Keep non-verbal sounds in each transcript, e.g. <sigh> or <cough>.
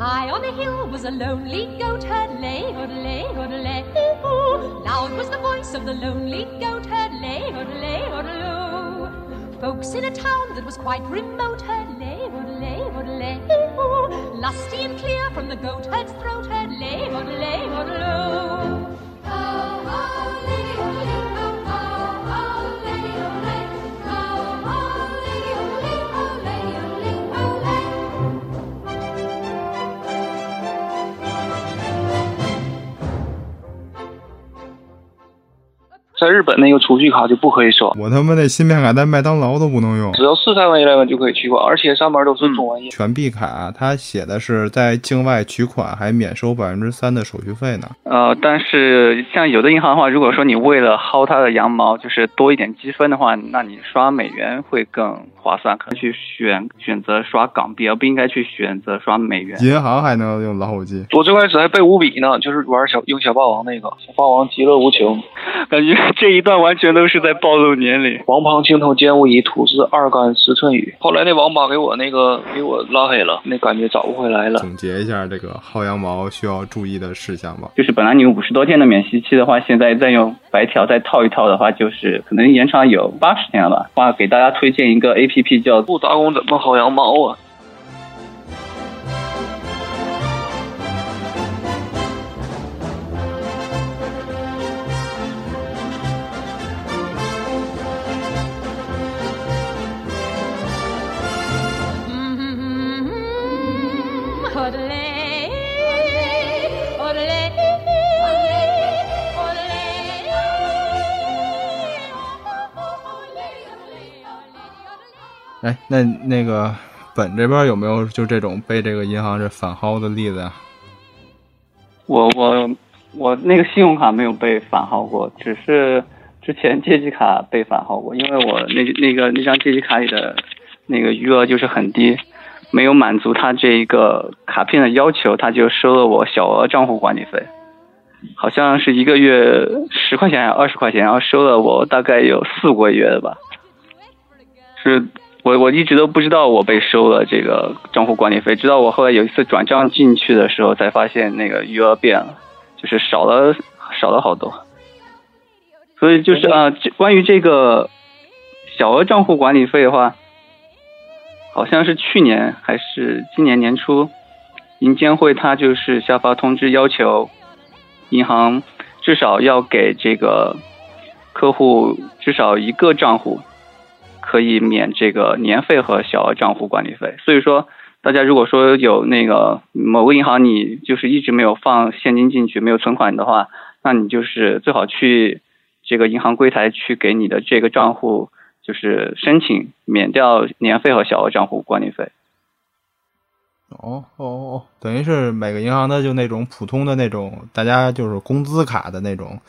High on a hill was a lonely goat herd, lay, odelay, odelay, ooh. Loud was the voice of the lonely goat herd, lay, odelay, odeloo. Folks in a town that was quite remote heard, lay. Lusty and clear from the goat herd's throat heard, lay, odelay, odeloo. Oh, 日本那个储蓄卡就不可以刷，我他妈那芯片卡在麦当劳都不能用。只要是 Seven Eleven 就可以取款，而且上面都是中文页。全币卡它写的是在境外取款还免收百分之三的手续费呢。呃，但是像有的银行的话，如果说你为了薅它的羊毛，就是多一点积分的话，那你刷美元会更划算，可能去选选择刷港币，而不应该去选择刷美元。银行还能用老虎机？我最开始还背五笔呢，就是玩小用小霸王那个，小霸王极乐无穷。感觉这一段完全都是在暴露年龄。王旁青头剑无疑，土字二干十寸雨。后来那王八给我那个给我拉黑了，那感觉找不回来了。总结一下这个薅羊毛需要注意的事项吧。就是本来你五十多天的免息期的话，现在再用白条再套一套的话，就是可能延长有八十天了吧。话给大家推荐一个 A P P 叫不打工怎么薅羊毛啊哎，那那个本这边有没有就这种被这个银行这反薅的例子呀、我我我那个信用卡没有被反薅过，只是之前借记卡被反薅过，因为我那那个那张借记卡里的那个余额就是很低，没有满足他这一个卡片的要求，他就收了我小额账户管理费，好像是一个月十块钱还是二十块钱，然后收了我大概有四五个月的吧，是。我我一直都不知道我被收了这个账户管理费，直到我后来有一次转账进去的时候，才发现那个余额变了，就是少了少了好多。所以就是啊，这关于这个小额账户管理费的话，好像是去年还是今年年初，银监会它就是下发通知，要求银行至少要给这个客户至少一个账户。可以免这个年费和小额账户管理费，所以说大家如果说有那个某个银行你就是一直没有放现金进去，没有存款的话，那你就是最好去这个银行柜台去给你的这个账户就是申请免掉年费和小额账户管理费。哦哦哦，等于是每个银行的就那种普通的那种，大家就是工资卡的那种。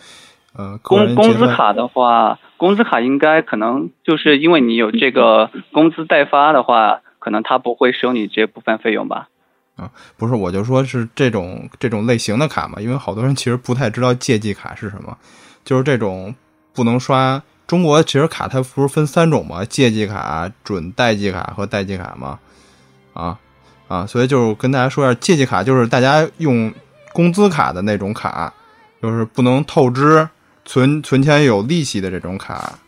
呃，工工资卡的话，工资卡应该可能就是因为你有这个工资代发的话，可能他不会收你这部分费用吧？啊，不是，我就说是这种这种类型的卡嘛，因为好多人其实不太知道借记卡是什么，就是这种不能刷。中国其实卡它不是分三种嘛，借记卡、准代记卡和代记卡嘛，啊啊，所以就是跟大家说一下，借记卡就是大家用工资卡的那种卡，就是不能透支。存存钱有利息的这种卡，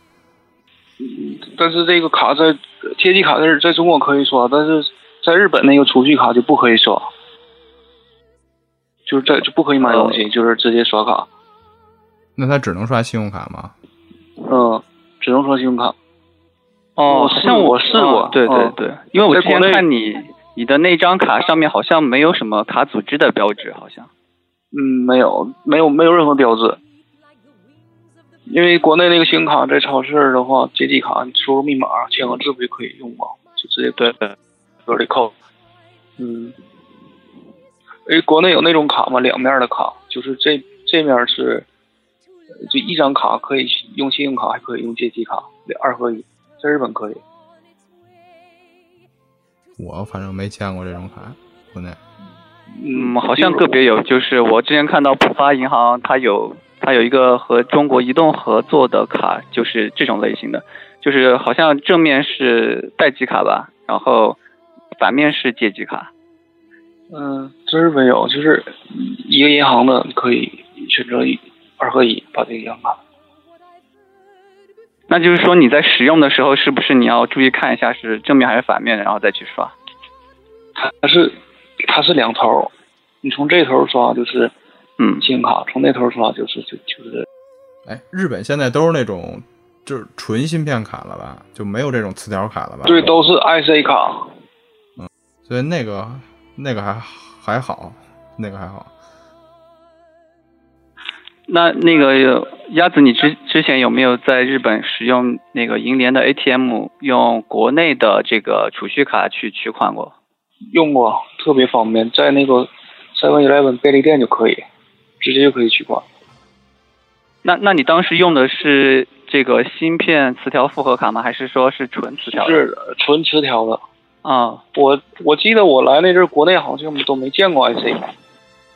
但是这个卡在贴记卡在在中国可以刷，但是在日本那个储蓄卡就不可以刷，就是在就不可以买东西，就是直接刷卡。那他只能刷信用卡吗？嗯，只能刷信用卡。哦，好像我试过，对对对，因为我之前看你你的那张卡上面好像没有什么卡组织的标志，好像。嗯，没有，没有，没有任何标志。因为国内那个信用卡在超市的话，借记卡你输入密码签个字不就可以用吗？就直接对对搁里扣。嗯，哎，国内有那种卡吗？两面的卡，就是这这面是就一张卡可以用信用卡，还可以用借记卡，二合一，在日本可以。我反正没见过这种卡，国内。嗯，好像个别有，就是我之前看到浦发银行，它有它有一个和中国移动合作的卡，就是这种类型的，就是好像正面是待机卡吧，然后反面是借记卡。嗯，这是没有，就是一个银行的可以选择二合一，把这个银行卡。那就是说你在使用的时候，是不是你要注意看一下是正面还是反面，然后再去刷？它是它是两头，你从这头刷就是嗯信用卡，从那头刷就是就就是。哎，日本现在都是那种就是纯芯片卡了吧？就没有这种磁条卡了吧？对，都是 IC 卡。嗯所以那个那个还还好，那个还好。那那个鸭子，你之之前有没有在日本使用那个银联的 ATM 用国内的这个储蓄卡去取款过？用过，特别方便，在那个 Seven Eleven 便利店就可以，直接就可以取款。那那你当时用的是这个芯片磁条复合卡吗？还是说是纯磁条的？是的纯磁条的。啊、我我记得我来那阵儿，国内好像都没见过 IC。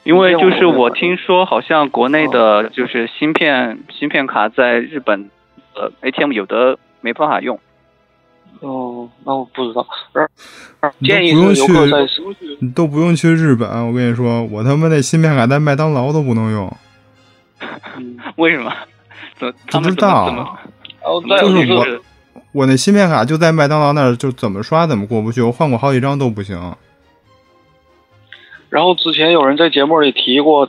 因为就是我听说，好像国内的就是芯片芯片卡在日本呃 ATM 有的没办法用。哦，那我不知道。建议不用是游客去在你都不用去日本，我跟你说，我他妈那芯片卡在麦当劳都不能用。嗯，<laughs> 为什么？怎么他们不知道怎么怎么然后再就是我我那芯片卡就在麦当劳那儿，就怎么刷怎么过不去，我换过好几张都不行。然后之前有人在节目里提过，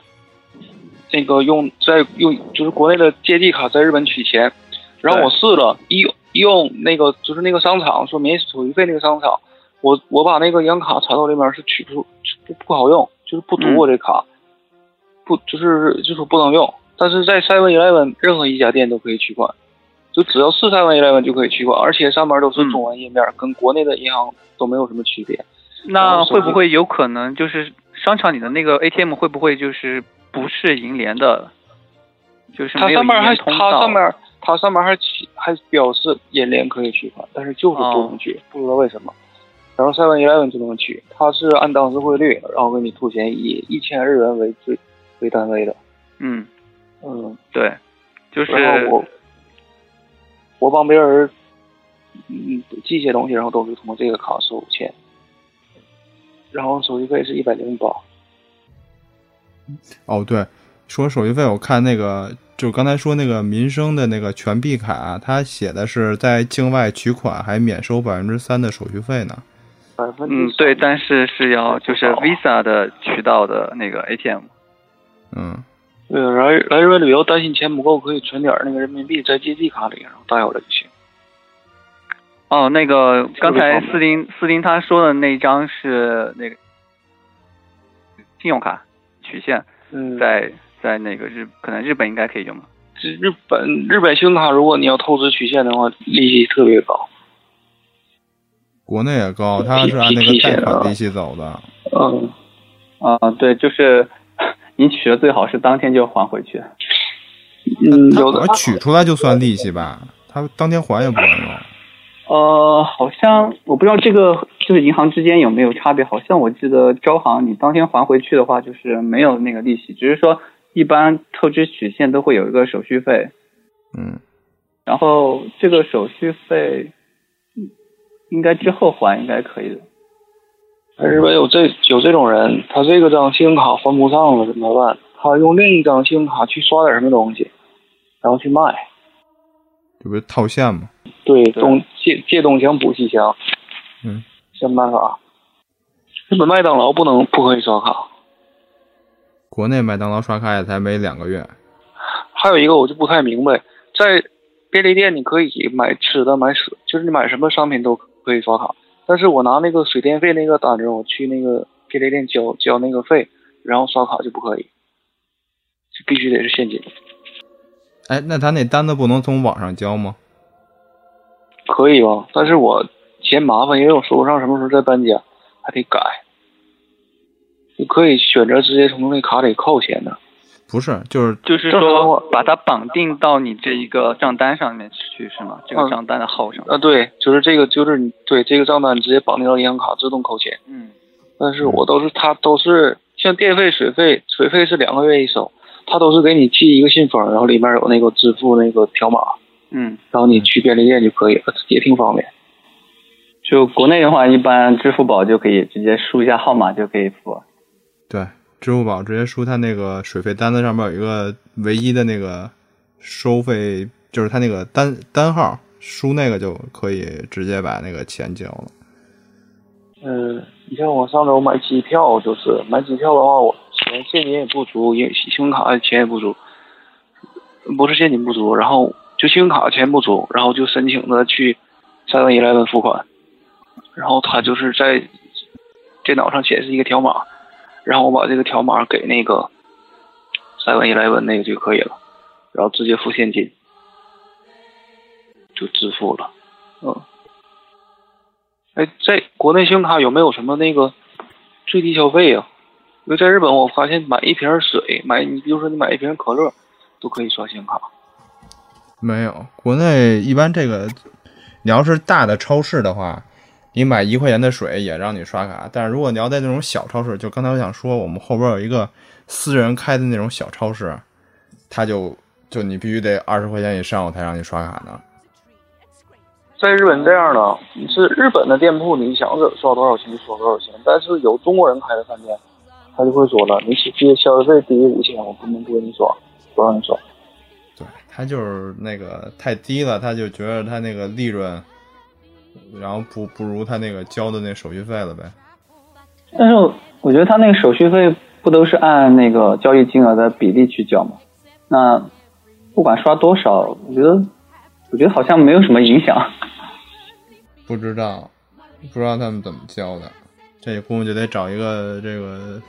那个用在用就是国内的借记卡在日本取钱，然后我试了，一用那个就是那个商场说免手续费那个商场，我我把那个银行卡插到里面是取不出不不好用，就是不读我这卡，不就是就是不能用，但是在 Seven Eleven 任何一家店都可以取款，就只要是 Seven Eleven 就可以取款，而且上面都是中文页面，跟国内的银行都没有什么区别。那会不会有可能就是商场里的那个 ATM 会不会就是不是银联的？就是它上面还它上面它上面还起还表示银联可以取款，但是就是不能取，不知道为什么。然后 Seven Eleven 就能取，它是按当时汇率，然后给你吐钱，以一千日元为最为单位的。嗯，嗯，对，就是我我帮别人嗯寄些东西，然后都是通过这个卡收钱，然后手续费是一百零八。哦，对，说手续费，我看那个就刚才说那个民生的那个全币卡，它写的是在境外取款还免收百分之三的手续费呢。百分之嗯对，但是是要就是 Visa 的渠道的那个 ATM。嗯，对，来来日本旅游担心钱不够，可以存点儿那个人民币在借记卡里，然后带回来就行。哦，那个刚才斯林斯林他说的那张是那个信用卡取现，嗯，在在那个日可能日本应该可以用吧？这日本日本信用卡，如果你要透支取现的话，利息特别高。国内也高，它是按那个贷款利息走的。嗯，啊、对，就是 <laughs> 你取的最好是当天就还回去。嗯，有的取出来就算利息吧，它当天还也不管用。呃，好像我不知道这个就是银行之间有没有差别。好像我记得招行你当天还回去的话，就是没有那个利息，只是说一般透支取现都会有一个手续费，嗯，然后这个手续费嗯应该之后还应该可以的。日本有这有这种人，他这个张信用卡还不上了怎么办？他用另一张信用卡去刷点什么东西，然后去卖。这不是套现吗？对，东借借东墙补西墙，嗯，想办法。日本麦当劳不能不可以刷卡。国内麦当劳刷卡也才没两个月。还有一个我就不太明白，在便利店你可以买吃的、买水，就是你买什么商品都可以刷卡。但是我拿那个水电费那个单子，我去那个便利店交交那个费，然后刷卡就不可以，就必须得是现金。哎，那他那单子不能从网上交吗？可以吧？但是我嫌麻烦，因为我说不上什么时候再搬家，还得改。你可以选择直接从那卡里扣钱的。不是，就是就是说把它绑定到你这一个账单上面去是吗？这个嗯账单的号上。啊，对，就是这个，就是你对这个账单直接绑定到银行卡自动扣钱。嗯但是我都是他都是像电费、水费，水费是两个月一收，他都是给你寄一个信封，然后里面有那个支付那个条码，嗯，然后你去便利店就可以了，也挺方便。就国内的话，一般支付宝就可以直接输一下号码就可以付。对，支付宝直接输它那个水费单子上面有一个唯一的那个收费，就是它那个单单号，输那个就可以直接把那个钱交了。嗯，你像我上周买机票，就是买机票的话，我钱现金也不足，因为信用卡钱也不足，不是现金不足，然后就信用卡钱不足，然后就申请的去 Seven Eleven 付款，然后他就是在电脑上显示一个条码，然后我把这个条码给那个 Seven Eleven 那个就可以了，然后直接付现金就支付了，嗯。哎，在国内信用卡有没有什么那个最低消费啊？因为在日本我发现买一瓶水，买你比如说你买一瓶可乐，都可以刷信用卡。没有，国内一般这个，你要是大的超市的话，你买一块钱的水也让你刷卡。但是如果你要在那种小超市，就刚才我想说，我们后边有一个私人开的那种小超市，他就就你必须得二十块钱以上我才让你刷卡呢。在日本这样的，你是日本的店铺，你想着刷多少钱就刷多少钱。但是有中国人开的饭店，他就会说了，你接消费低于五千，我不能不给你刷，不让你刷。对他就是那个太低了，他就觉得他那个利润，然后不不如他那个交的那手续费了呗。但是我觉得他那个手续费不都是按那个交易金额的比例去交吗？那不管刷多少，我觉得我觉得好像没有什么影响。不知道，不知道他们怎么交的，这估计就得找一个这个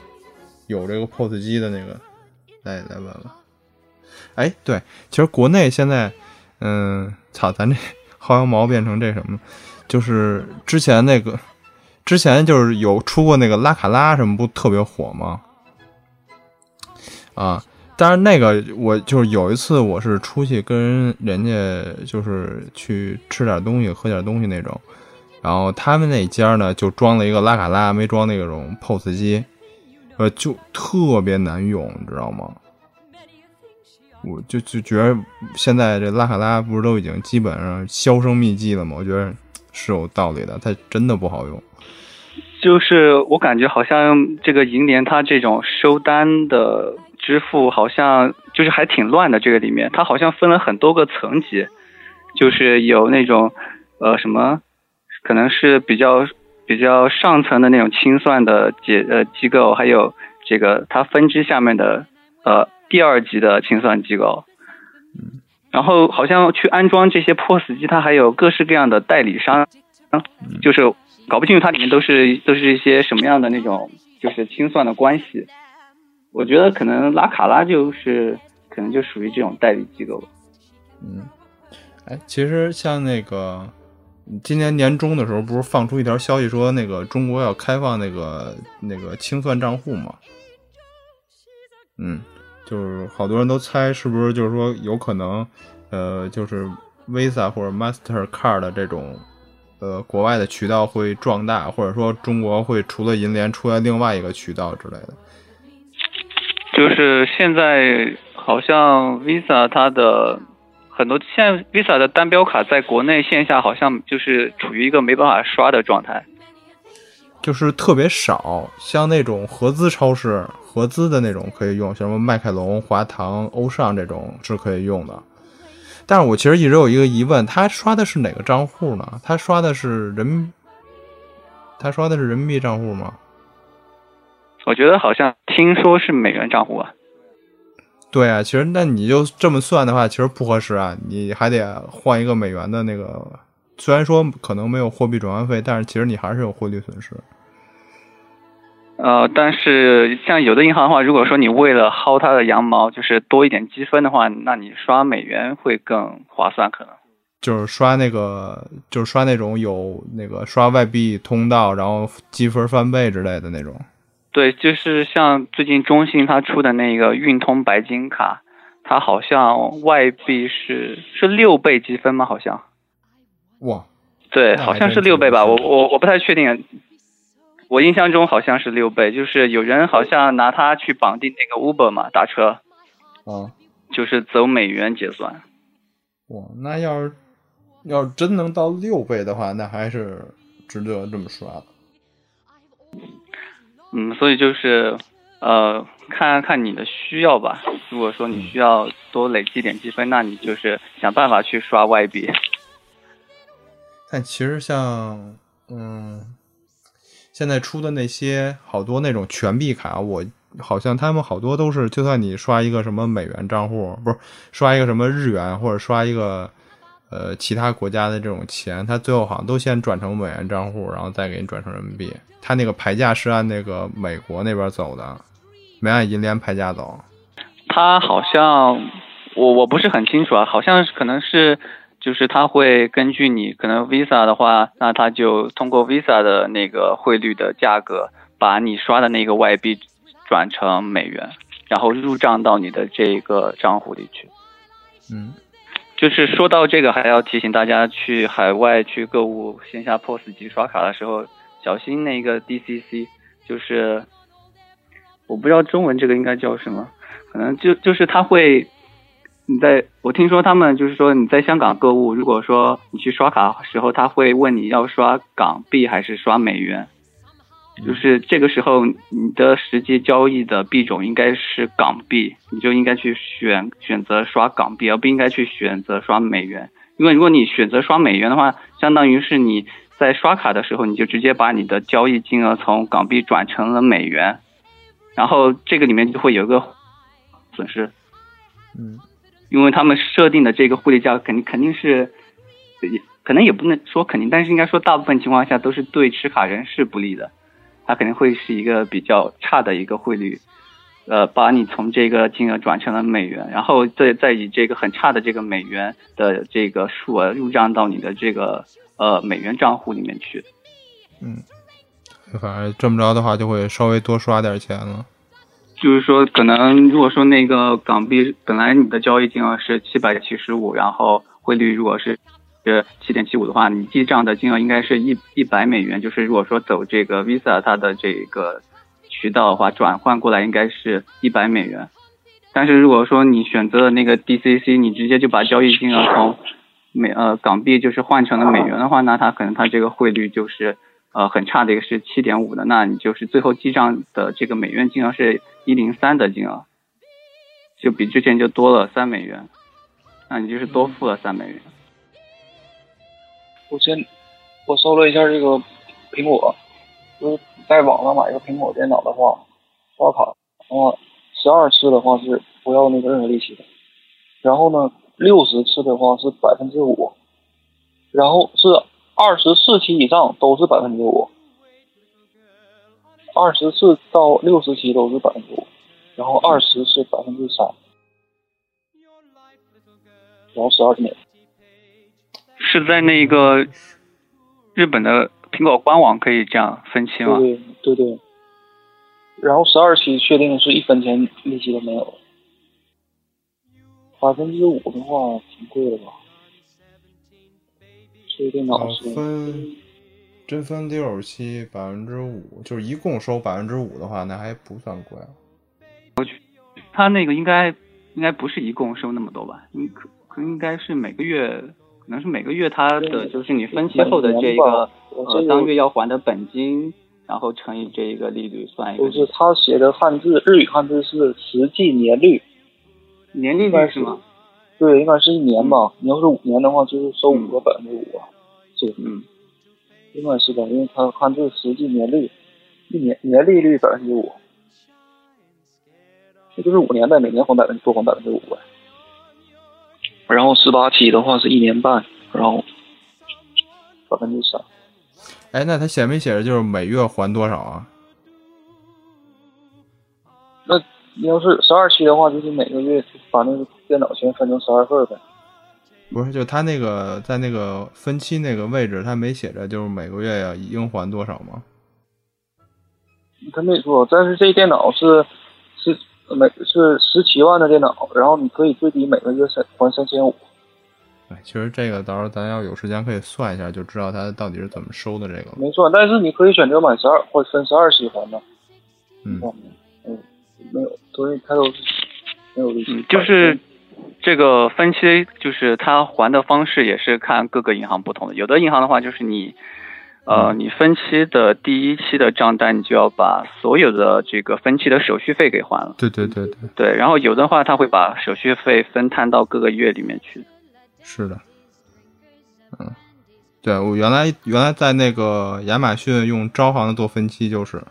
有这个 POS 机的那个来来问问。哎，对，其实国内现在，嗯，操，咱这 <laughs> 薅羊毛变成这什么，就是之前那个，之前就是有出过那个拉卡拉什么，不特别火吗？啊，但是那个我就是有一次我是出去跟人家就是去吃点东西、喝点东西那种，然后他们那家呢就装了一个拉卡拉，没装那种 POS 机，呃，就特别难用，你知道吗？我就就觉得现在这拉卡拉不是都已经基本上销声匿迹了吗？我觉得是有道理的，它真的不好用。就是我感觉好像这个银联它这种收单的支付好像就是还挺乱的，这个里面它好像分了很多个层级，就是有那种呃什么，可能是比较比较上层的那种清算的结呃机构，还有这个它分支下面的呃第二级的清算机构，然后好像去安装这些 POS 机，它还有各式各样的代理商，就是搞不清楚它里面都是都是一些什么样的那种就是清算的关系。我觉得可能拉卡拉就是可能就属于这种代理机构。嗯，哎，其实像那个今年年中的时候，不是放出一条消息说那个中国要开放那个那个清算账户吗？嗯，就是好多人都猜是不是就是说有可能，呃，就是 Visa 或者 Mastercard 的这种呃国外的渠道会壮大，或者说中国会除了银联出来另外一个渠道之类的。就是现在好像 Visa 它的很多现在 Visa 的单标卡在国内线下好像就是处于一个没办法刷的状态。就是特别少，像那种合资超市、合资的那种可以用，像什么麦凯龙、华堂、欧尚这种是可以用的。但是我其实一直有一个疑问，他刷的是哪个账户呢？他刷的是人，他刷的是人民币账户吗？我觉得好像听说是美元账户啊。对啊，其实那你就这么算的话，其实不合适啊，你还得换一个美元的那个。虽然说可能没有货币转换费，但是其实你还是有汇率损失。呃，但是像有的银行的话，如果说你为了薅它的羊毛，就是多一点积分的话，那你刷美元会更划算，可能。就是刷那个，就是刷那种有那个刷外币通道，然后积分翻倍之类的那种。对，就是像最近中信它出的那个运通白金卡，它好像外币是是六倍积分吗？好像。哇，对，好像是六倍吧，我我我不太确定。我印象中好像是六倍，就是有人好像拿它去绑定那个 Uber 嘛，打车，啊，就是走美元结算。哇，那要是要是真能到六倍的话，那还是值得这么刷的。嗯，所以就是呃，看看你的需要吧。如果说你需要多累积点积分，那你就是想办法去刷外币。但其实像嗯，现在出的那些好多那种全币卡，我好像他们好多都是，就算你刷一个什么美元账户，不是刷一个什么日元，或者刷一个呃其他国家的这种钱，他最后好像都先转成美元账户，然后再给你转成人民币。他那个牌价是按那个美国那边走的，没按银联牌价走。他好像我我不是很清楚啊，好像可能是就是它会根据你可能 Visa 的话，那它就通过 Visa 的那个汇率的价格，把你刷的那个外币转成美元，然后入账到你的这个账户里去。嗯，就是说到这个，还要提醒大家去海外去购物线下 POS 机刷卡的时候，小心那个 DCC，就是我不知道中文这个应该叫什么，可能就就是他会，你在我听说他们就是说你在香港购物，如果说你去刷卡的时候，他会问你要刷港币还是刷美元，就是这个时候你的实际交易的币种应该是港币，你就应该去选选择刷港币，而不应该去选择刷美元。因为如果你选择刷美元的话，相当于是你在刷卡的时候，你就直接把你的交易金额从港币转成了美元，然后这个里面就会有一个损失，嗯，因为他们设定的这个汇率价肯定肯定是，也可能也不能说肯定，但是应该说大部分情况下都是对持卡人是不利的，它肯定会是一个比较差的一个汇率，呃，把你从这个金额转成了美元，然后再再以这个很差的这个美元的这个数额入账到你的这个呃美元账户里面去。嗯反正这么着的话，就会稍微多刷点钱了。就是说，可能如果说那个港币本来你的交易金额是七百七十五，然后汇率如果是是七点七五的话，你记账的金额应该是一一百美元。就是如果说走这个 Visa 它的这个渠道的话，转换过来应该是一百美元。但是如果说你选择了那个 DCC，你直接就把交易金额从美呃港币就是换成了美元的话，那它可能它这个汇率就是呃很差的一个是七点五的，那你就是最后记账的这个美元金额是一零三的金额，就比之前就多了三美元，那你就是多付了三美元。我先我搜了一下这个苹果，就是在网上买一个苹果电脑的话，刷卡的话，十二次的话是不要那个任何利息的，然后呢，六十次的话是百分之五，然后是二十四期以上都是百分之五，二十四到六十期都是百分之五，然后二十是百分之三，然后十二年。是在那个日本的苹果官网可以这样分期吗？对对对对，然后十二期确定是一分钱利息都没有，百分之五的话挺贵的吧？这个电脑哦是分真分六十期百分之五，就是一共收百分之五的话，那还不算贵。他那个应该应该不是一共收那么多吧？应可可应该是每个月，可能是每个月他的就是你分期后的这一个呃当月要还的本金，然后乘以这一个利率算一个不是他写的汉字，日语汉字是实际年率，年利应该是率是吗？对，应该是一年吧。你要是五年的话，就是收五个百分之五啊，这嗯，应该是的，因为它汉字实际年率，一年年利率百分之五，那就是五年呗，每年还百分多还百分之五呗。然后十八期的话是一年半，然后百分之三。哎，那他写没写着就是每月还多少啊？你要是十二期的话，就是每个月把那个电脑钱分成十二份呗。不是，就他那个在那个分期那个位置，他没写着就是每个月要应还多少吗？他没说，但是这电脑是是每是十七万的电脑，然后你可以最低每个月三还三千五。哎，其实这个到时候咱要有时间可以算一下，就知道他到底是怎么收的这个。没错，但是你可以选择满十二或分十二期还的。嗯，嗯，没有，所以他都是没有利息嗯，就是这个分期，就是他还的方式也是看各个银行不同的。有的银行的话，就是你，呃，你分期的第一期的账单，你就要把所有的这个分期的手续费给还了。对对对对，对，然后有的话，他会把手续费分摊到各个月里面去。是的。嗯，对我原来原来在那个亚马逊用招行的做分期，就是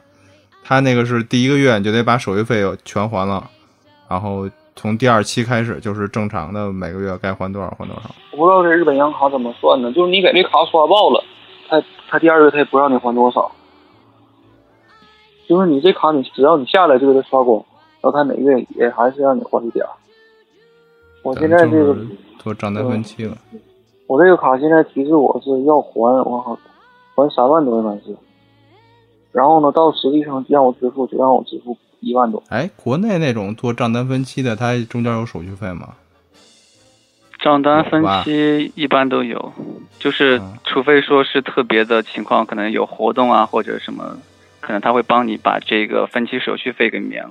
他那个是第一个月你就得把手续费全还了，然后从第二期开始就是正常的每个月该还多少还多少。我不知道这日本银行卡怎么算的，就是你给这卡刷爆了，他他第二个月他也不让你还多少，就是你这卡你只要你下来就给他刷光，然后他每个月也还是让你还一点儿。我现在这个账单分期了。我这个卡现在提示我是要还，我好还三万多应该是，然后呢，到实际上让我支付就让我支付一万多。哎，国内那种做账单分期的，它中间有手续费吗？账单分期一般都有，就是嗯除非说是特别的情况，可能有活动啊或者什么，可能他会帮你把这个分期手续费给免了。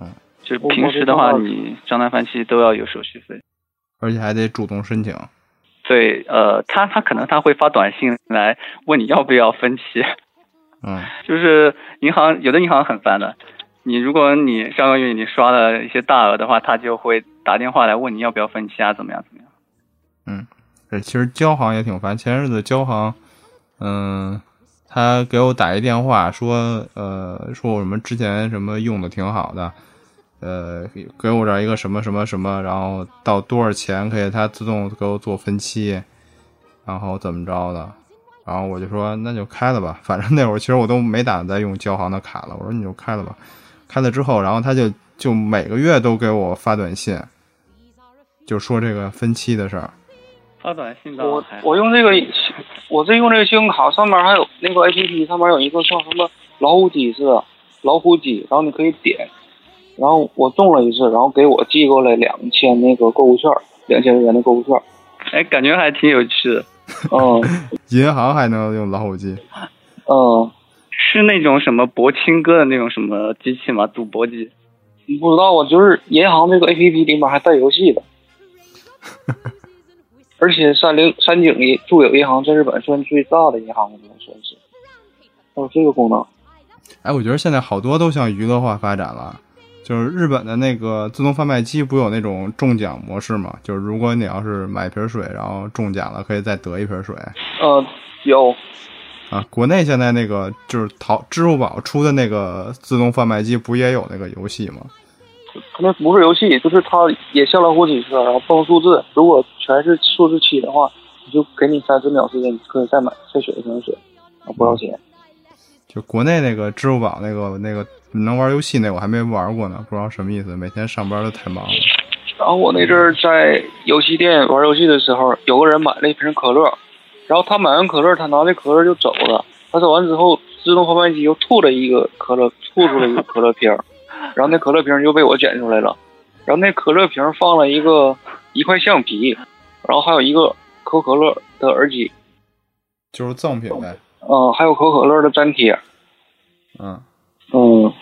嗯，就是平时的话，你账单分期都要有手续费。而且还得主动申请。对，呃，他他可能他会发短信来问你要不要分期，嗯，就是银行有的银行很烦的，你如果你上个月你刷了一些大额的话，他就会打电话来问你要不要分期啊，怎么样怎么样。嗯，这其实交行也挺烦。前日子交行，嗯，他给我打一电话说，呃，说我什么之前什么用的挺好的，呃，给我这一个什么什么什么，然后到多少钱可以他自动给我做分期，然后怎么着的，然后我就说那就开了吧，反正那会儿其实我都没打算再用交行的卡了，我说你就开了吧，开了之后，然后他就就每个月都给我发短信，就说这个分期的事儿。发短信倒我我用这个，我这用这个信用卡上面还有那个 APP 上面有一个叫什么老虎机似的老虎机，然后你可以点，然后我中了一次，然后给我寄过来两千那个购物券，两千元的购物券。哎，感觉还挺有趣的。嗯 <laughs> 银行还能用老虎机？哦，是那种什么博清哥的那种什么机器吗？赌博机？不知道啊，就是银行这个 APP 里面还带游戏的，<laughs> 而且三菱三井的住友银行在日本算最大的银行了，算是，还有这个功能。哎，我觉得现在好多都向娱乐化发展了。就是日本的那个自动贩卖机，不有那种中奖模式吗？就是如果你要是买一瓶水，然后中奖了，可以再得一瓶水呃，有，啊。国内现在那个就是淘支付宝出的那个自动贩卖机，不也有那个游戏吗？它那不是游戏，就是它也下了好几次，然后蹦数字，如果全是数字七的话，你就给你三十秒时间，你可以再买再选一瓶水，啊，不要钱。就国内那个支付宝那个那个能玩游戏那，我还没玩过呢，不知道什么意思。每天上班都太忙了。然后我那阵儿在游戏店玩游戏的时候，有个人买了一瓶可乐，然后他买完可乐，他拿着可乐就走了。他走完之后，自动贩卖机又吐了一个可乐，吐出了一个可乐瓶儿，然后那可乐瓶儿就被我捡出来了。然后那可乐瓶儿放了一个一块橡皮，然后还有一个可口可乐的耳机，就是赠品呗。嗯、还有可口可乐的粘贴。嗯，嗯，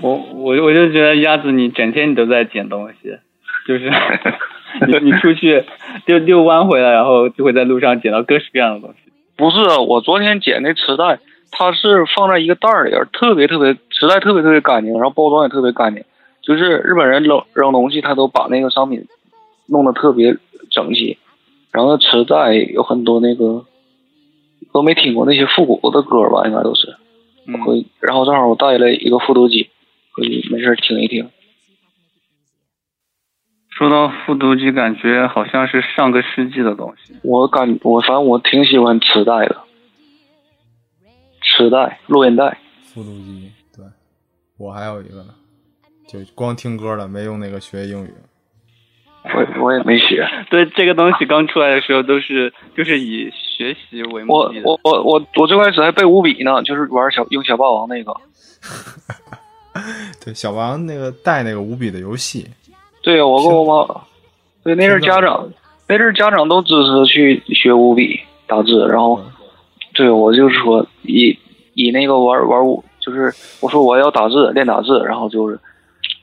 我我我就觉得鸭子你整天你都在捡东西，就是 <laughs> 你你出去遛遛弯回来，然后就会在路上捡到各式各样的东西。不是，我昨天捡那磁带，它是放在一个袋儿里边儿，特别特别磁带特别特别干净，然后包装也特别干净。就是日本人扔扔东西，他都把那个商品弄得特别整齐。然后磁带有很多那个都没听过那些复古的歌吧，应该都是。嗯，然后正好我带了一个复读机，可以没事听一听。说到复读机，感觉好像是上个世纪的东西。我感我反正我挺喜欢磁带的，磁带、录音带。复读机，对我还有一个呢，就光听歌了，没用那个学英语。我我也没学，对这个东西刚出来的时候，都是就是以学习为目我。我我我我最开始还背五笔呢，就是玩小用小霸王那个。<laughs> 对，小王那个带那个五笔的游戏，对，我跟我妈，对那阵儿家长那阵儿家长都支持去学五笔打字，然后对我就是说以以那个玩玩五，就是我说我要打字练打字，然后就是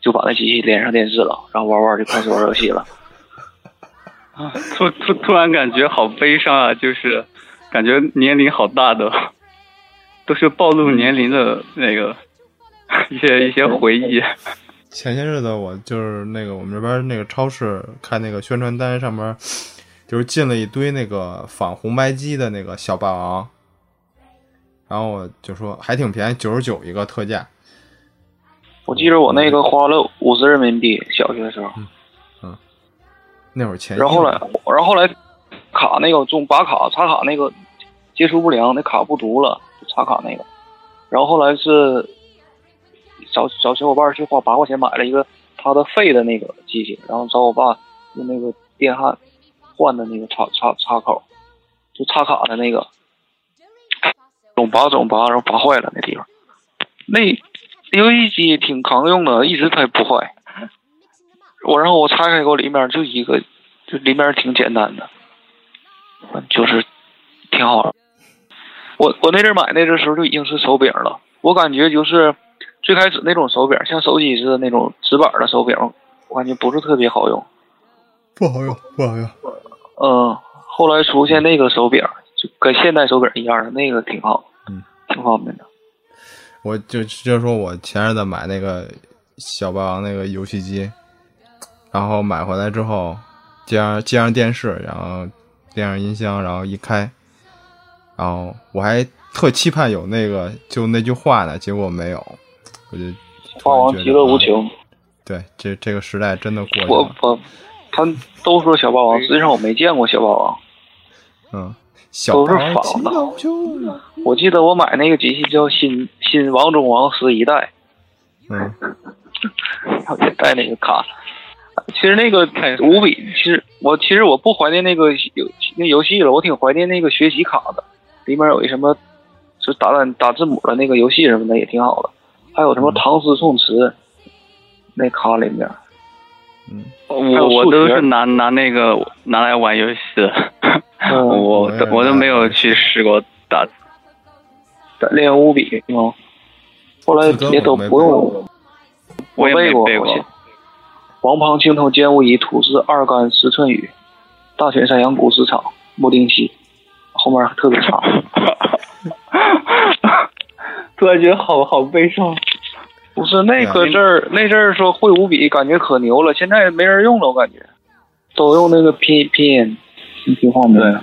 就把那机器连上电视了，然后玩玩就开始玩游戏了。<laughs> 啊，突突突然感觉好悲伤啊！就是感觉年龄好大的，<laughs> 都是暴露年龄的那个 <laughs> 一些一些回忆。前些日子我就是那个我们这边那个超市看那个宣传单上面，<sniffs> 就是进了一堆那个仿红白机的那个小霸王，然后我就说还挺便宜，九十九一个特价。我记得我那个花了五十人民币，小学的时候。那会儿前。然后后来，然后后来卡那个总拔卡插卡那个接触不良，那卡不读了，就插卡那个。然后后来是找找小伙伴去花八块钱买了一个他的废的那个机器，然后找我爸用那个电焊换的那个插插插口，就插卡的那个，总拔总拔，然后拔坏了那地方。那游戏机挺扛用的，一直它也不坏。我然后我拆开过里面就一个，就里面挺简单的，就是挺好玩。我我那阵买那阵时候就已经是手柄了，我感觉就是最开始那种手柄，像手机似的那种直板的手柄，我感觉不是特别好用，不好用，不好用。嗯，后来出现那个手柄，就跟现代手柄一样的那个挺好，嗯，挺方便的。我就就说我前阵子买那个小霸王那个游戏机。然后买回来之后，接上接上电视，然后连上音箱，然后一开，然后我还特期盼有那个就那句话呢，结果没有，我就霸王极乐无穷。对，这这个时代真的过去了。我我，他都说小霸王，实际上我没见过小霸王。嗯，都是仿的。我记得我买那个机器叫新新王中王十一代。嗯。然 <laughs> 后也带那个卡。其实那个挺无比，其实我其实我不怀念那个游那游戏了，我挺怀念那个学习卡的，里面有一什么，就打打打字母的那个游戏什么的也挺好的，还有什么唐诗宋词，那卡里面，嗯，我我都是拿拿那个拿来玩游戏的，<laughs> 我我都没有去试过打，练五笔吗？后来也都不用，我也背过。王旁青头见无疑，土司二干十寸雨。大泉山羊古市场，木定期。后面特别长，<laughs> 突然觉得好好悲伤。不是那个阵儿，那阵儿说会五笔，感觉可牛了。现在没人用了，我感觉都用那个拼拼音，挺方便。对，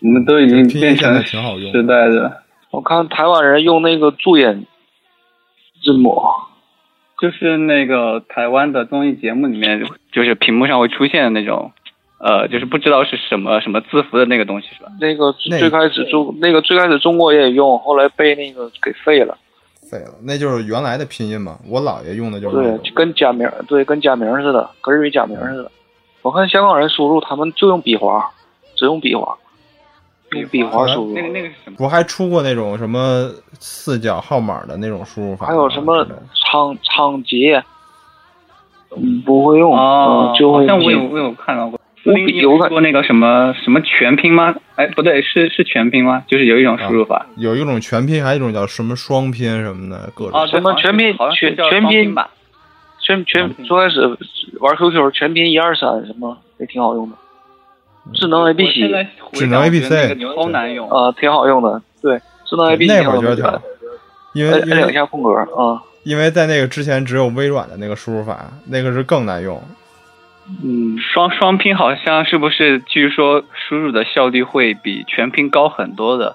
我们都已经变成时代的。我看台湾人用那个注音字母。就是那个台湾的综艺节目里面，就是屏幕上会出现的那种，呃，就是不知道是什么什么字符的那个东西，是吧？那个最开始中那个最开始中国也用，后来被那个给废了。废了，那就是原来的拼音嘛。我姥爷用的就是对，跟假名对，跟假名似的，跟日语假名似的。我看香港人输入，他们就用笔划，只用笔划。笔划输入，那个那个是什么？不还出过那种什么四角号码的那种输入法？还有什么仓仓颉？嗯，不会用啊，就会。像我有我有看到过。我有过那个什么什么全拼吗？哎，不对，是是全拼吗？就是有一种输入法，有一种全拼，还有一种叫什么双拼什么的，各种。啊，什么全拼？全全拼吧？全全最开始玩 QQ 全拼一二三什么也挺好用的。智能 A B C，智能 A B C 超难用啊，挺好用的。对，智能 A B C 那会儿觉得挺，因为摁两下空格啊。因为在那个之前只有微软的那个输入法，那个是更难用。嗯，双双拼好像是不是？据说输入的效率会比全拼高很多的。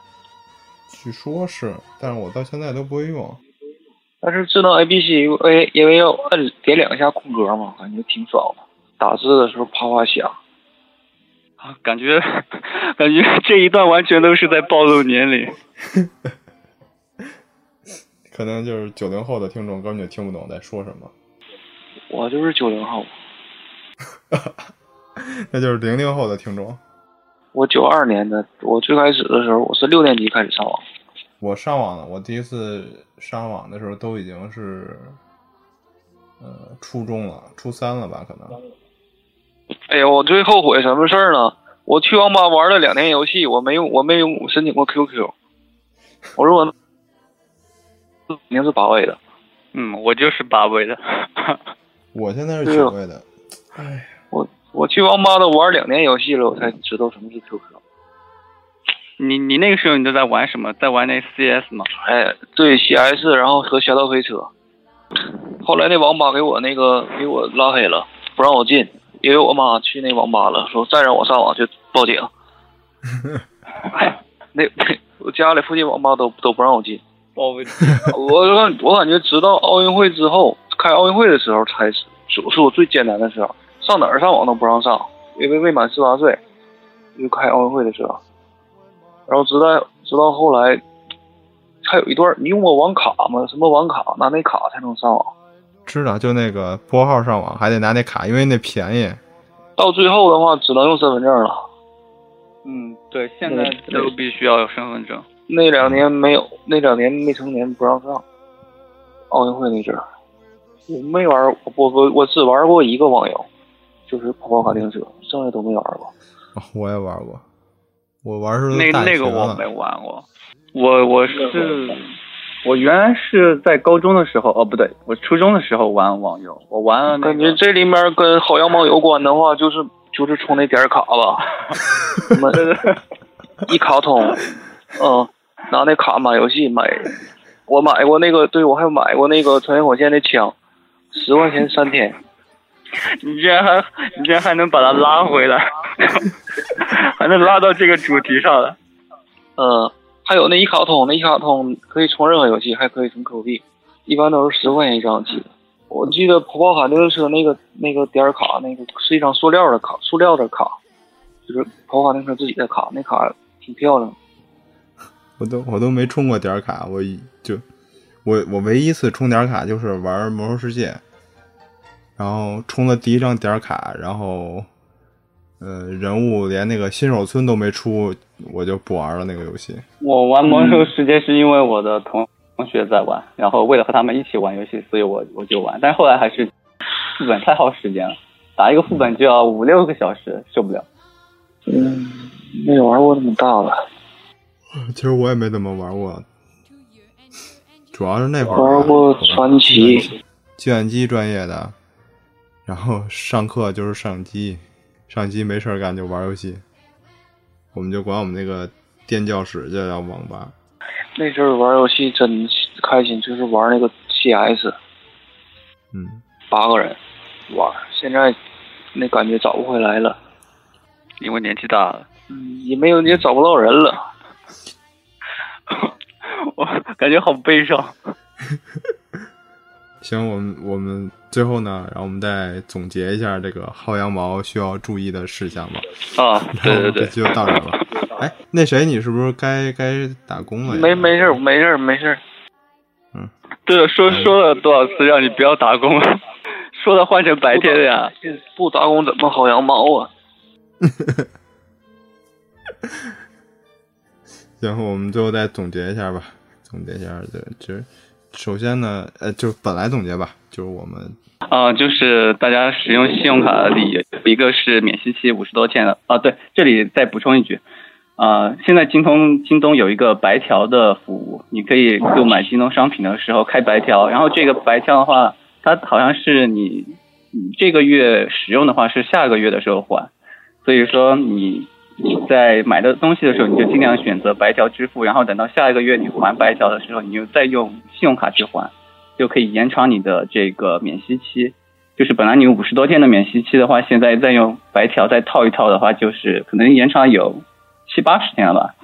据说是，但是我到现在都不会用。但是智能 A B C 因为因为要摁点两下空格嘛，感觉挺爽的。打字的时候啪啪响。啊，<laughs> 感觉感觉这一段完全都是在暴露年龄。<laughs> 可能就是九零后的听众根本就听不懂在说什么。我就是九零后。<laughs> 那就是零零后的听众。我九二年的，我最开始的时候我是六年级开始上网。我上网了，我第一次上网的时候都已经是呃初中了，初三了吧？可能。哎，哎呀，我最后悔什么事儿呢？我去网吧玩了两年游戏，我没用，我没用申请过 QQ。我说我肯定是八位的，嗯，我就是八位的。我现在是九位的。哎，我我去网吧都玩两年游戏了，我才知道什么是 QQ。你你那个时候你都在玩什么？在玩那 CS 吗？哎，对，CS，然后和侠盗飞车。后来那网吧给我那个给我拉黑了，不让我进，因为我妈去那网吧了，说再让我上网就报警。<laughs> 哎，那那 <laughs> 我家里附近网吧都都不让我进。报我感 <laughs> 我感觉直到奥运会之后，开奥运会的时候才是是是我最艰难的时候，上哪儿上网都不让上，因为未满十八岁。就开奥运会的时候。然后直到直到后来，还有一段，你用过网卡吗？什么网卡？拿那卡才能上网。知道，就那个拨号上网还得拿那卡，因为那便宜。到最后的话，只能用身份证了。嗯，对，现在都必须要有身份证。那两年没有，那两年未成年不让上。奥运会那阵儿，我没玩，我我我只玩过一个网游，就是跑跑卡丁车，剩下都没玩过。我也玩过。我玩是那那个我没玩过，我我是我原来是在高中的时候哦不对，我初中的时候玩网游，我玩了。感觉这里面跟好羊毛有关的话，就是就是充那点卡吧，<laughs> 什么 <laughs> 一卡通，嗯，拿那卡买游戏买，我买过那个，对我还买过那个穿越火线的枪，十块钱三天。<laughs> 你居然还你居然还能把它拉回来，还能拉到这个主题上来。嗯，还有那一卡通，那一卡通可以充任何游戏，还可以充 Q 币，一般都是十块钱一张，起。我记得跑跑卡丁车那个那个点卡，那个是一张塑料的卡，塑料的卡，就是跑跑卡丁车自己的卡，那卡挺漂亮。我都我都没充过点卡，我就我我唯一一次充点卡就是玩魔兽世界。然后充了第一张点卡，然后，呃，人物连那个新手村都没出，我就不玩了那个游戏。我玩魔兽世界是因为我的同同学在玩，然后为了和他们一起玩游戏，所以我我就玩。但是后来还是副本太耗时间了，打一个副本就要五六个小时，受不了。嗯，没玩过那么大了。其实我也没怎么玩过，主要是那会儿玩过传奇，计算机专业的。然后上课就是上机，上机没事干就玩游戏，我们就管我们那个电教室叫叫网吧。那阵儿玩游戏真开心，就是玩那个 CS。嗯。八个人玩，现在那感觉找不回来了，因为年纪大了。嗯，也没有也找不到人了。<laughs> <laughs> 我感觉好悲伤。行，我们我们。最后呢，然后我们再总结一下这个薅羊毛需要注意的事项吧。啊，对对对，就到这了。<laughs> 哎，那谁，你是不是该该打工了？没没事没事没事嗯，对了，说说了多少次让你不要打工了？说的换成白天的呀？不打工怎么薅羊毛啊？<laughs> 然后，我们最后再总结一下吧。总结一下，对，其实。首先呢，呃，就本来总结吧，就是我们，啊，就是大家使用信用卡里一个是免息期五十多天的，啊，对，这里再补充一句，啊，现在京东京东有一个白条的服务，你可以购买京东商品的时候开白条，然后这个白条的话，它好像是你你这个月使用的话是下个月的时候还，所以说你。在买的东西的时候，你就尽量选择白条支付，然后等到下一个月你还白条的时候，你就再用信用卡去还，就可以延长你的这个免息期。就是本来你五十多天的免息期的话，现在再用白条再套一套的话，就是可能延长有七八十天了吧。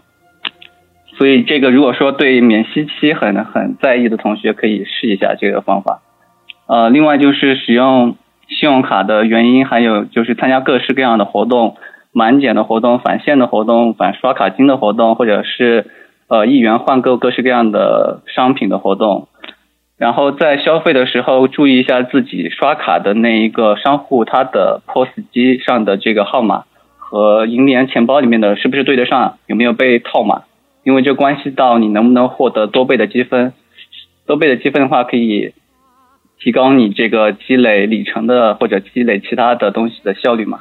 所以这个如果说对免息期很很在意的同学，可以试一下这个方法。呃，另外就是使用信用卡的原因，还有就是参加各式各样的活动。满减的活动、返现的活动、返刷卡金的活动，或者是呃一元换购各式各样的商品的活动。然后在消费的时候，注意一下自己刷卡的那一个商户他的 POS 机上的这个号码和银联钱包里面的是不是对得上，有没有被套码？因为这关系到你能不能获得多倍的积分。多倍的积分的话，可以提高你这个积累里程的或者积累其他的东西的效率嘛。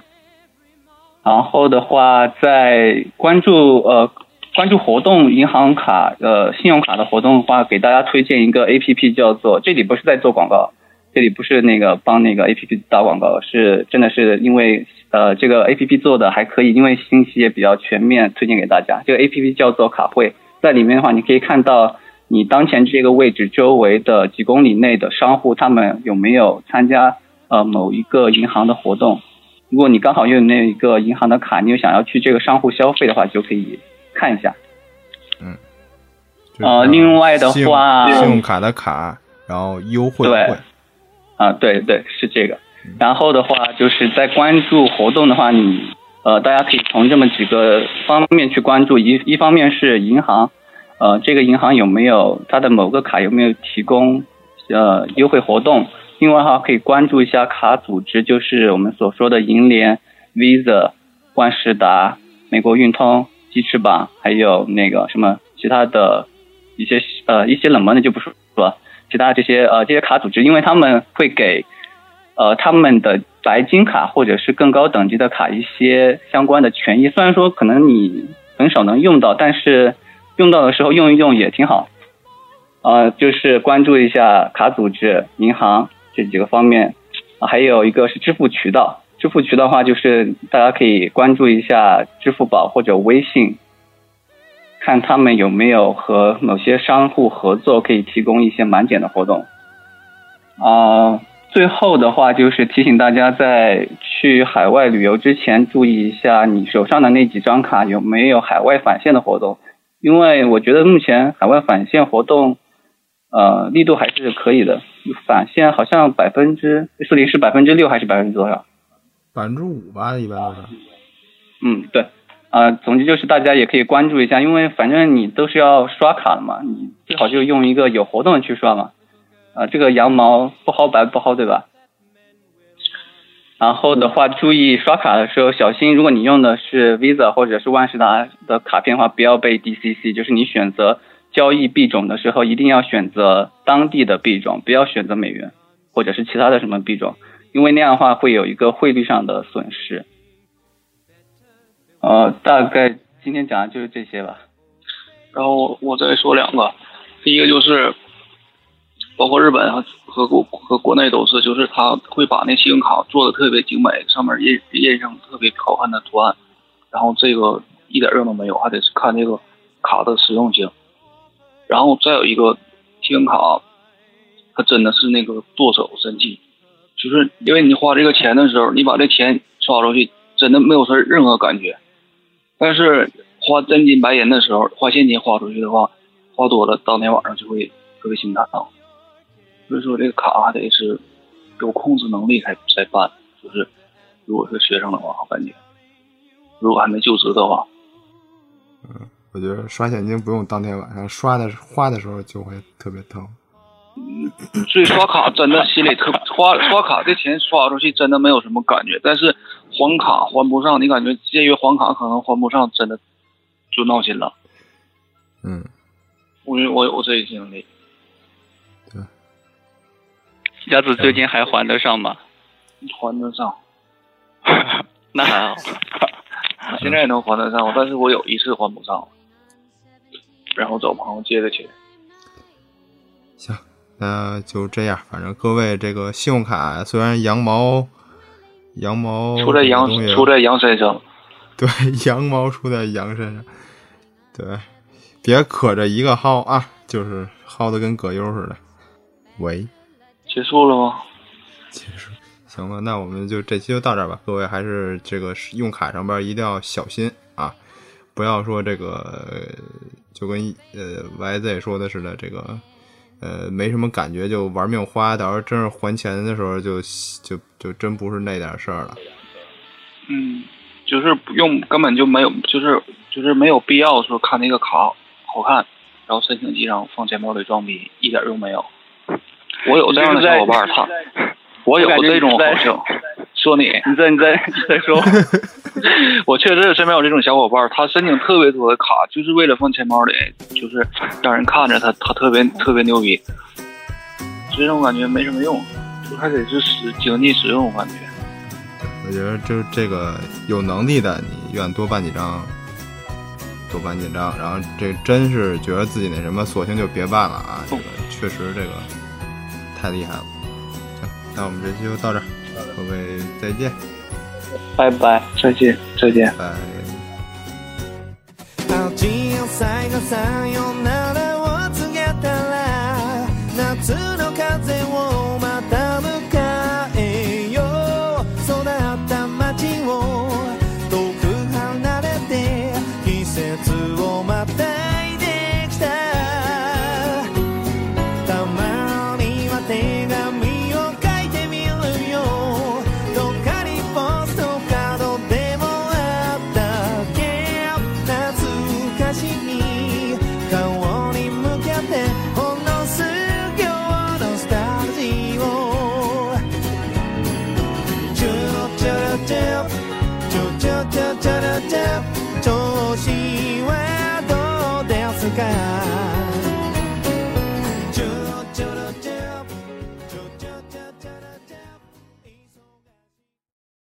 然后的话，在关注呃关注活动银行卡呃信用卡的活动的话，给大家推荐一个 A P P 叫做这里不是在做广告，这里不是那个帮那个 A P P 打广告，是真的是因为呃这个 A P P 做的还可以，因为信息也比较全面，推荐给大家。这个 A P P 叫做卡汇，在里面的话你可以看到你当前这个位置周围的几公里内的商户，他们有没有参加呃某一个银行的活动。如果你刚好用那一个银行的卡，你又想要去这个商户消费的话，就可以看一下。嗯呃另外的话信用卡的卡，然后优惠对会，啊，对对，是这个。然后的话，就是在关注活动的话，你呃，大家可以从这么几个方面去关注。一一方面是银行，呃，这个银行有没有它的某个卡有没有提供呃优惠活动？另外哈，可以关注一下卡组织，就是我们所说的银联、Visa、万事达、美国运通、鸡翅膀，还有那个什么其他的一些呃一些冷门的就不说了。其他这些呃这些卡组织，因为他们会给呃他们的白金卡或者是更高等级的卡一些相关的权益。虽然说可能你很少能用到，但是用到的时候用一用也挺好。呃，就是关注一下卡组织、银行这几个方面，还有一个是支付渠道。支付渠道的话，就是大家可以关注一下支付宝或者微信，看他们有没有和某些商户合作，可以提供一些满减的活动。啊、最后的话就是提醒大家，在去海外旅游之前，注意一下你手上的那几张卡有没有海外返现的活动，因为我觉得目前海外返现活动，呃，力度还是可以的，返现好像百分之四零是百分之六还是百分之多少？百分之五吧，一般都是。嗯，对，呃，总之就是大家也可以关注一下，因为反正你都是要刷卡的嘛，你最好就用一个有活动的去刷嘛。啊、这个羊毛不薅白不薅，对吧？然后的话，注意刷卡的时候小心，如果你用的是 Visa 或者是万事达的卡片的话，不要被 DCC，就是你选择交易币种的时候，一定要选择当地的币种，不要选择美元或者是其他的什么币种，因为那样的话会有一个汇率上的损失。呃，大概今天讲的就是这些吧。然后我再说两个，第一个就是，包括日本和和国和国内都是，就是他会把那信用卡做的特别精美，上面印印上特别好看的图案，然后这个一点用都没有，还得是看这个卡的实用性。然后再有一个信用卡，它真的是那个剁手神器，就是因为你花这个钱的时候，你把这钱刷出去，真的没有说任何感觉。但是花真金白银的时候，花现金花出去的话，花多了，当天晚上就会特别心疼。所以说这个卡还得是有控制能力才才办。就是如果是学生的话，我感觉如果还没就职的话，我觉得刷现金不用当天晚上刷的花的时候就会特别疼。所以刷卡真的心里特花刷卡这钱刷出去真的没有什么感觉，但是还卡还不上，你感觉借月还卡可能还不上，真的就闹心了。嗯，我我有这个经历，对鸭子最近还还得上吗？还得上，<laughs> 那还好。<laughs> 现在也能还得上，但是我有一次还不上，然后找朋友借的钱。行，那就这样。反正各位这个信用卡虽然羊毛，羊毛出在羊出在羊身上，<laughs> 对，羊毛出在羊身上，对，别可着一个薅啊，就是薅的跟葛优似的。喂，结束了吗？结束，行了，那我们就这期就到这儿吧。各位还是这个用卡上边一定要小心啊，不要说这个就跟呃 YZ 说的似的，这个呃没什么感觉就玩命花，到时候真是还钱的时候就就就真不是那点事儿了。嗯，就是用，根本就没有，就是就是没有必要说看那个卡好看，然后申请机上放钱包里装逼，一点用没有。我有这样的小伙伴，他我有这种好笑。说你，<laughs> 你再你再再说。<laughs> 我确实身边有这种小伙伴，他申请特别多的卡，就是为了放钱包里，就是让人看着他他特别特别牛逼。其实我感觉没什么用，就还得是实经济实用。我感觉，我觉得就是这个有能力的，你愿多办几张多办几张，然后这真是觉得自己那什么，索性就别办了啊！这个确实这个太厉害了。那我们这期就到这。各位再见，拜拜，再见，再见。拜拜